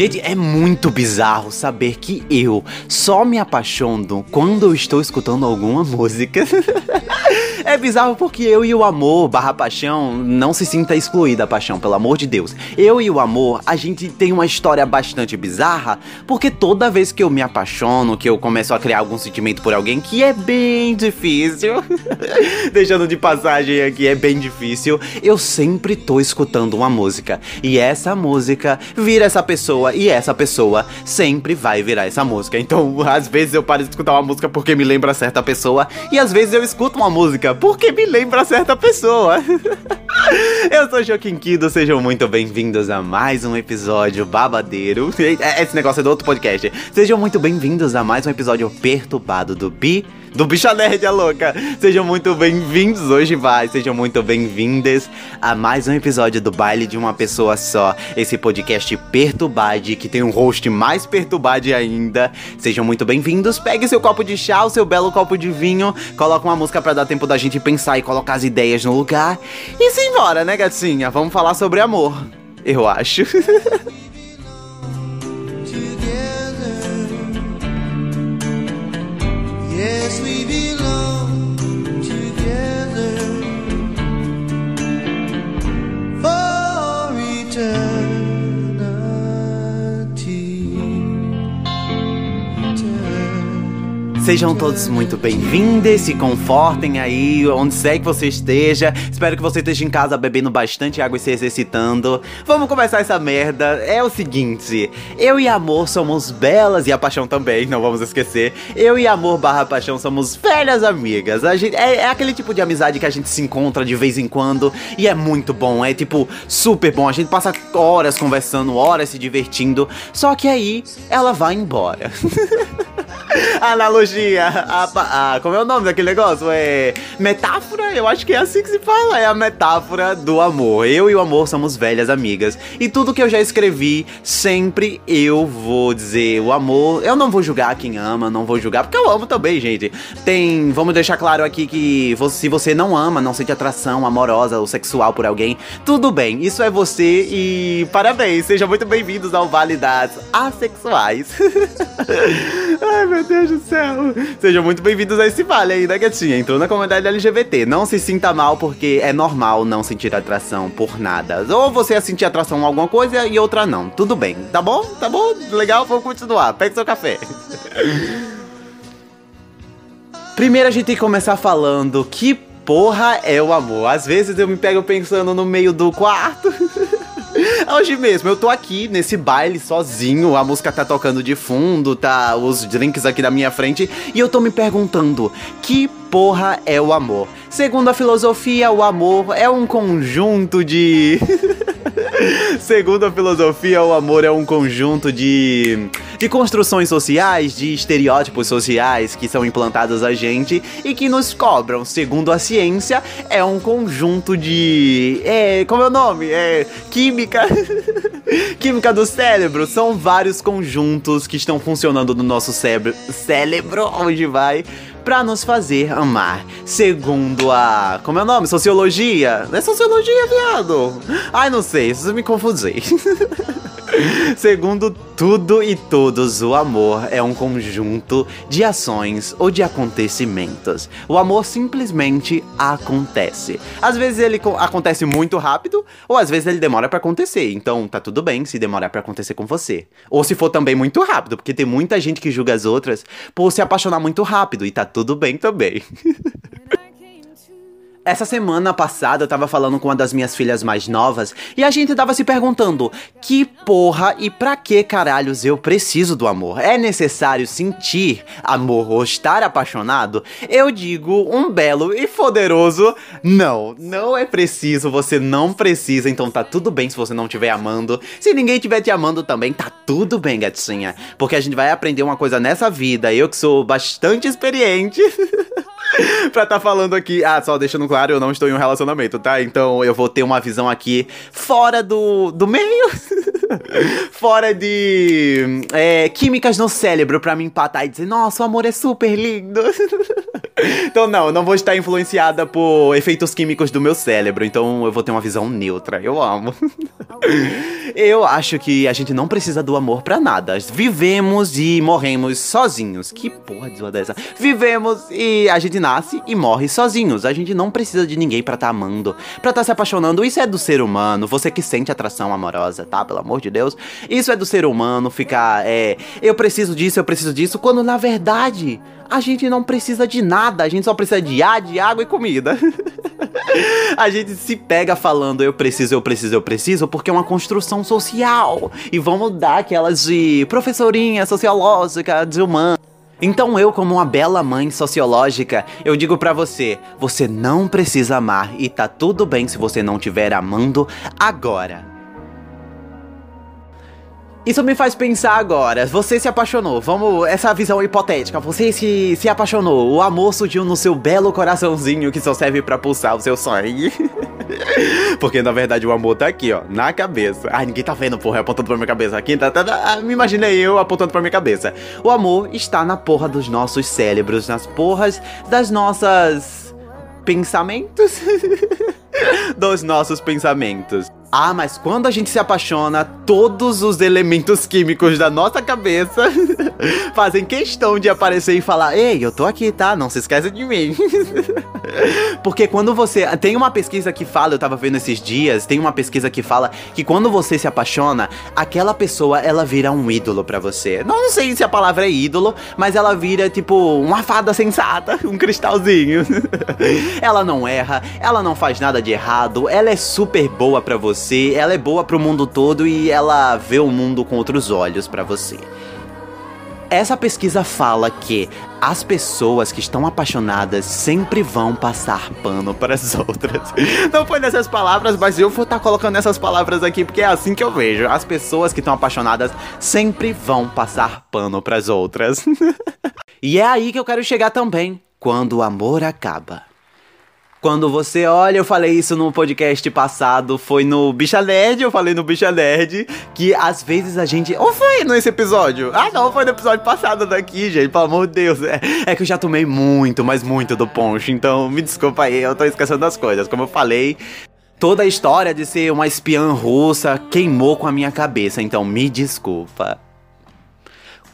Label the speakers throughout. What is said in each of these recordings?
Speaker 1: Gente, é muito bizarro saber que eu só me apaixono quando eu estou escutando alguma música. É bizarro porque eu e o amor barra paixão não se sinta excluída a paixão, pelo amor de Deus. Eu e o amor, a gente tem uma história bastante bizarra, porque toda vez que eu me apaixono, que eu começo a criar algum sentimento por alguém, que é bem difícil, deixando de passagem aqui, é bem difícil, eu sempre tô escutando uma música. E essa música vira essa pessoa, e essa pessoa sempre vai virar essa música. Então, às vezes eu paro de escutar uma música porque me lembra certa pessoa, e às vezes eu escuto uma música porque me lembra certa pessoa. eu sou Joaquim Kido, sejam muito bem-vindos a mais um episódio babadeiro. Esse negócio é do outro podcast. Sejam muito bem-vindos a mais um episódio perturbado do Bi do Bicha Nerd, a louca. Sejam muito bem-vindos hoje, vai. Sejam muito bem-vindas a mais um episódio do Baile de uma Pessoa Só. Esse podcast perturbade, que tem um host mais perturbade ainda. Sejam muito bem-vindos. Pegue seu copo de chá, o seu belo copo de vinho. Coloca uma música para dar tempo da gente pensar e colocar as ideias no lugar. E simbora, né, gatinha? Vamos falar sobre amor. Eu acho. Yes, we belong Sejam todos muito bem-vindos, se confortem aí, onde quer que você esteja. Espero que você esteja em casa bebendo bastante água e se exercitando. Vamos começar essa merda. É o seguinte, eu e amor somos belas e a paixão também, não vamos esquecer. Eu e amor barra paixão somos velhas amigas. A gente, é, é aquele tipo de amizade que a gente se encontra de vez em quando e é muito bom, é tipo super bom. A gente passa horas conversando, horas se divertindo, só que aí ela vai embora. Analogia. A, a, como é o nome daquele negócio? É. Metáfora? Eu acho que é assim que se fala. É a metáfora do amor. Eu e o amor somos velhas amigas. E tudo que eu já escrevi, sempre eu vou dizer o amor. Eu não vou julgar quem ama, não vou julgar, porque eu amo também, gente. Tem. Vamos deixar claro aqui que se você não ama, não sente atração amorosa ou sexual por alguém, tudo bem. Isso é você e parabéns. Sejam muito bem-vindos ao Vale das Asexuais. Ai, meu Deus do céu. Sejam muito bem-vindos a esse vale aí, né, gatinha? Entrou na comunidade LGBT. Não se sinta mal, porque é normal não sentir atração por nada. Ou você ia sentir atração a alguma coisa e outra não. Tudo bem, tá bom? Tá bom? Legal, vamos continuar. Pegue seu café. Primeiro a gente tem que começar falando que porra é o amor. Às vezes eu me pego pensando no meio do quarto. Hoje mesmo, eu tô aqui nesse baile sozinho, a música tá tocando de fundo, tá os drinks aqui na minha frente, e eu tô me perguntando: que porra é o amor? Segundo a filosofia, o amor é um conjunto de. Segundo a filosofia, o amor é um conjunto de, de construções sociais, de estereótipos sociais que são implantados a gente e que nos cobram. Segundo a ciência, é um conjunto de. É. Como é o nome? É. Química. química do cérebro. São vários conjuntos que estão funcionando no nosso cérebro. Cérebro, onde vai? Para nos fazer amar. Segundo a. Como é o nome? Sociologia? Não é sociologia, viado? Ai, não sei, isso me confundi. Segundo tudo e todos, o amor é um conjunto de ações ou de acontecimentos. O amor simplesmente acontece. Às vezes ele acontece muito rápido, ou às vezes ele demora para acontecer. Então tá tudo bem se demorar para acontecer com você. Ou se for também muito rápido, porque tem muita gente que julga as outras por se apaixonar muito rápido e tá tudo bem também. Essa semana passada eu tava falando com uma das minhas filhas mais novas e a gente tava se perguntando: que porra e pra que caralhos eu preciso do amor? É necessário sentir amor ou estar apaixonado? Eu digo um belo e poderoso não. Não é preciso, você não precisa, então tá tudo bem se você não estiver amando. Se ninguém estiver te amando também, tá tudo bem, gatinha. Porque a gente vai aprender uma coisa nessa vida, eu que sou bastante experiente. pra tá falando aqui. Ah, só deixando claro, eu não estou em um relacionamento, tá? Então eu vou ter uma visão aqui fora do, do meio. Fora de é, químicas no cérebro pra me empatar e dizer, nossa, o amor é super lindo. então, não, não vou estar influenciada por efeitos químicos do meu cérebro. Então, eu vou ter uma visão neutra. Eu amo. eu acho que a gente não precisa do amor pra nada. Vivemos e morremos sozinhos. Que porra de uma dessa? Vivemos e a gente nasce e morre sozinhos. A gente não precisa de ninguém pra estar tá amando, pra estar tá se apaixonando. Isso é do ser humano. Você que sente atração amorosa, tá? Pelo amor de Deus. Isso é do ser humano ficar, é, eu preciso disso, eu preciso disso, quando na verdade a gente não precisa de nada, a gente só precisa de ar, de água e comida. a gente se pega falando eu preciso, eu preciso, eu preciso, porque é uma construção social. E vamos dar aquelas de professorinha sociológica, de humano. Então eu, como uma bela mãe sociológica, eu digo para você, você não precisa amar e tá tudo bem se você não estiver amando agora. Isso me faz pensar agora. Você se apaixonou. Vamos, essa visão hipotética. Você se, se apaixonou. O amor surgiu no seu belo coraçãozinho que só serve para pulsar o seu sonho. Porque na verdade o amor tá aqui, ó, na cabeça. Ai, ninguém tá vendo, porra, apontando pra minha cabeça. Aqui tá, tá, tá, ah, me imaginei eu apontando pra minha cabeça. O amor está na porra dos nossos cérebros, nas porras das nossas pensamentos. dos nossos pensamentos. Ah, mas quando a gente se apaixona, todos os elementos químicos da nossa cabeça fazem questão de aparecer e falar: Ei, eu tô aqui, tá? Não se esqueça de mim. Porque quando você. Tem uma pesquisa que fala, eu tava vendo esses dias, tem uma pesquisa que fala que quando você se apaixona, aquela pessoa ela vira um ídolo para você. Não sei se a palavra é ídolo, mas ela vira tipo uma fada sensata, um cristalzinho. ela não erra, ela não faz nada de errado, ela é super boa para você você, ela é boa pro mundo todo e ela vê o mundo com outros olhos para você. Essa pesquisa fala que as pessoas que estão apaixonadas sempre vão passar pano para as outras. Não foi nessas palavras, mas eu vou estar tá colocando essas palavras aqui porque é assim que eu vejo. As pessoas que estão apaixonadas sempre vão passar pano para as outras. e é aí que eu quero chegar também, quando o amor acaba. Quando você olha, eu falei isso no podcast passado, foi no Bicha Nerd, eu falei no Bicha Nerd, que às vezes a gente. Ou foi nesse episódio? Ah, não, foi no episódio passado daqui, gente, pelo amor de Deus. É, é que eu já tomei muito, mas muito do poncho, então me desculpa aí, eu tô esquecendo das coisas. Como eu falei, toda a história de ser uma espiã russa queimou com a minha cabeça, então me desculpa.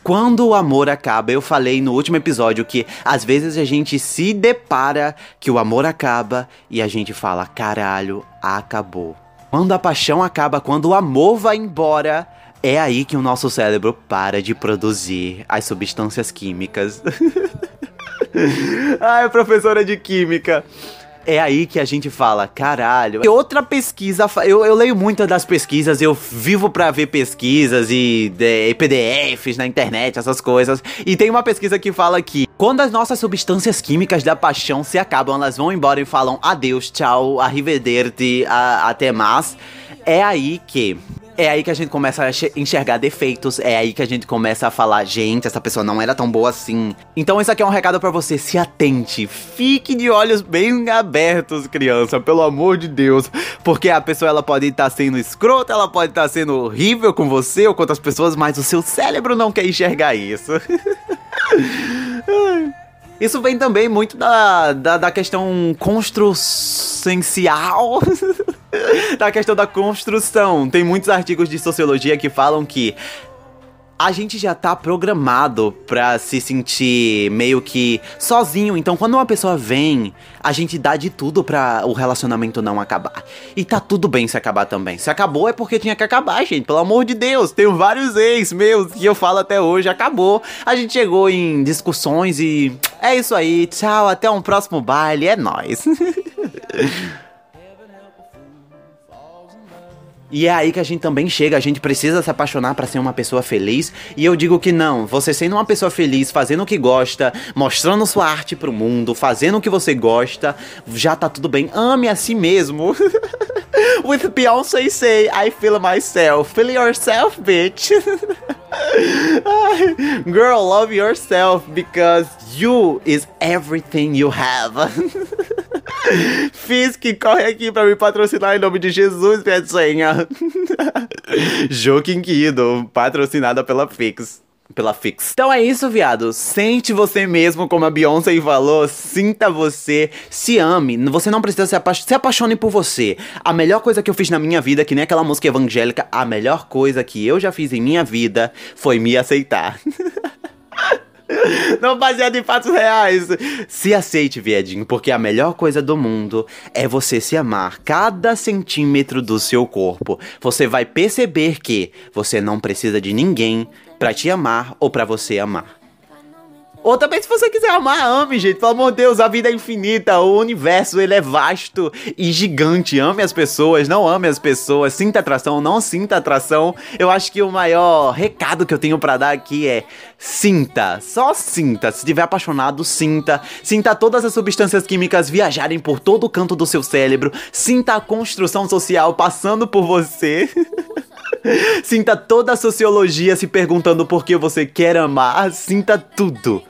Speaker 1: Quando o amor acaba, eu falei no último episódio que às vezes a gente se depara que o amor acaba e a gente fala: caralho, acabou. Quando a paixão acaba, quando o amor vai embora, é aí que o nosso cérebro para de produzir as substâncias químicas. Ai, professora de química é aí que a gente fala, caralho. E outra pesquisa, eu, eu leio muitas das pesquisas, eu vivo pra ver pesquisas e, de, PDFs na internet, essas coisas. E tem uma pesquisa que fala que quando as nossas substâncias químicas da paixão se acabam, elas vão embora e falam adeus, tchau, arrivederci, até mais. É aí que é aí que a gente começa a enxergar defeitos, é aí que a gente começa a falar, gente, essa pessoa não era tão boa assim. Então isso aqui é um recado para você, se atente, fique de olhos bem abertos, criança, pelo amor de Deus, porque a pessoa ela pode estar tá sendo escrota, ela pode estar tá sendo horrível com você ou com outras pessoas, mas o seu cérebro não quer enxergar isso. Isso vem também muito da, da, da questão construcencial da questão da construção. Tem muitos artigos de sociologia que falam que a gente já tá programado pra se sentir meio que sozinho. Então, quando uma pessoa vem, a gente dá de tudo pra o relacionamento não acabar. E tá tudo bem se acabar também. Se acabou é porque tinha que acabar, gente. Pelo amor de Deus. Tenho vários ex meus que eu falo até hoje. Acabou. A gente chegou em discussões e é isso aí. Tchau, até um próximo baile. É nóis. E é aí que a gente também chega, a gente precisa se apaixonar para ser uma pessoa feliz. E eu digo que não, você sendo uma pessoa feliz, fazendo o que gosta, mostrando sua arte pro mundo, fazendo o que você gosta, já tá tudo bem. Ame a si mesmo. With Beyoncé say, I feel myself. Feel yourself, bitch. Girl, love yourself because you is everything you have. Que corre aqui pra me patrocinar em nome de Jesus, minha senha. Joquinquido, patrocinada pela Fix pela Fix. Então é isso, viado. Sente você mesmo, como a Beyoncé falou. Sinta você, se ame. Você não precisa se, apa se apaixone por você. A melhor coisa que eu fiz na minha vida, que nem aquela música evangélica, a melhor coisa que eu já fiz em minha vida foi me aceitar. Não baseado em fatos reais. Se aceite, viadinho, porque a melhor coisa do mundo é você se amar cada centímetro do seu corpo. Você vai perceber que você não precisa de ninguém para te amar ou para você amar. Ou também, se você quiser amar, ame, gente. Pelo amor de Deus, a vida é infinita. O universo, ele é vasto e gigante. Ame as pessoas, não ame as pessoas. Sinta atração, não sinta atração. Eu acho que o maior recado que eu tenho para dar aqui é: sinta. Só sinta. Se estiver apaixonado, sinta. Sinta todas as substâncias químicas viajarem por todo o canto do seu cérebro. Sinta a construção social passando por você. Sinta toda a sociologia se perguntando por que você quer amar. Sinta tudo.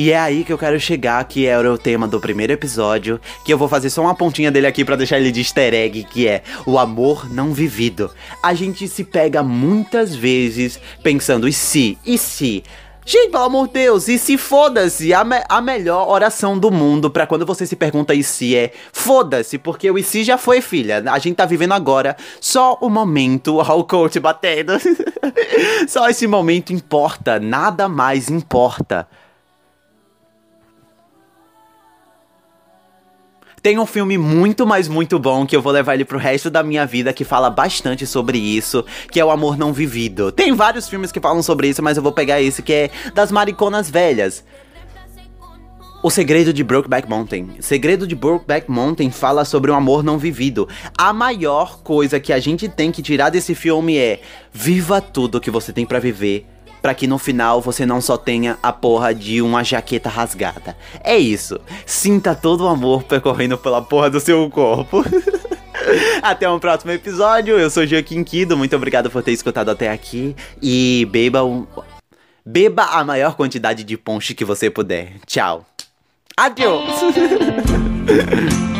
Speaker 1: E é aí que eu quero chegar, que era o tema do primeiro episódio, que eu vou fazer só uma pontinha dele aqui para deixar ele de easter egg, que é o amor não vivido. A gente se pega muitas vezes pensando, e se? E se? Gente, pelo amor de Deus, e se foda-se, a, me a melhor oração do mundo para quando você se pergunta e se é foda-se, porque o e se já foi, filha. A gente tá vivendo agora só o momento, ó, o coach batendo. só esse momento importa, nada mais importa. Tem um filme muito, mas muito bom que eu vou levar ele pro resto da minha vida que fala bastante sobre isso, que é o Amor Não Vivido. Tem vários filmes que falam sobre isso, mas eu vou pegar esse que é das mariconas velhas. O Segredo de Brokeback Mountain. O Segredo de Brokeback Mountain fala sobre um amor não vivido. A maior coisa que a gente tem que tirar desse filme é: viva tudo que você tem para viver para que no final você não só tenha a porra de uma jaqueta rasgada. É isso. Sinta todo o amor percorrendo pela porra do seu corpo. Até um próximo episódio. Eu sou Joaquim Kido. Muito obrigado por ter escutado até aqui. E beba um. Beba a maior quantidade de ponche que você puder. Tchau. Adeus!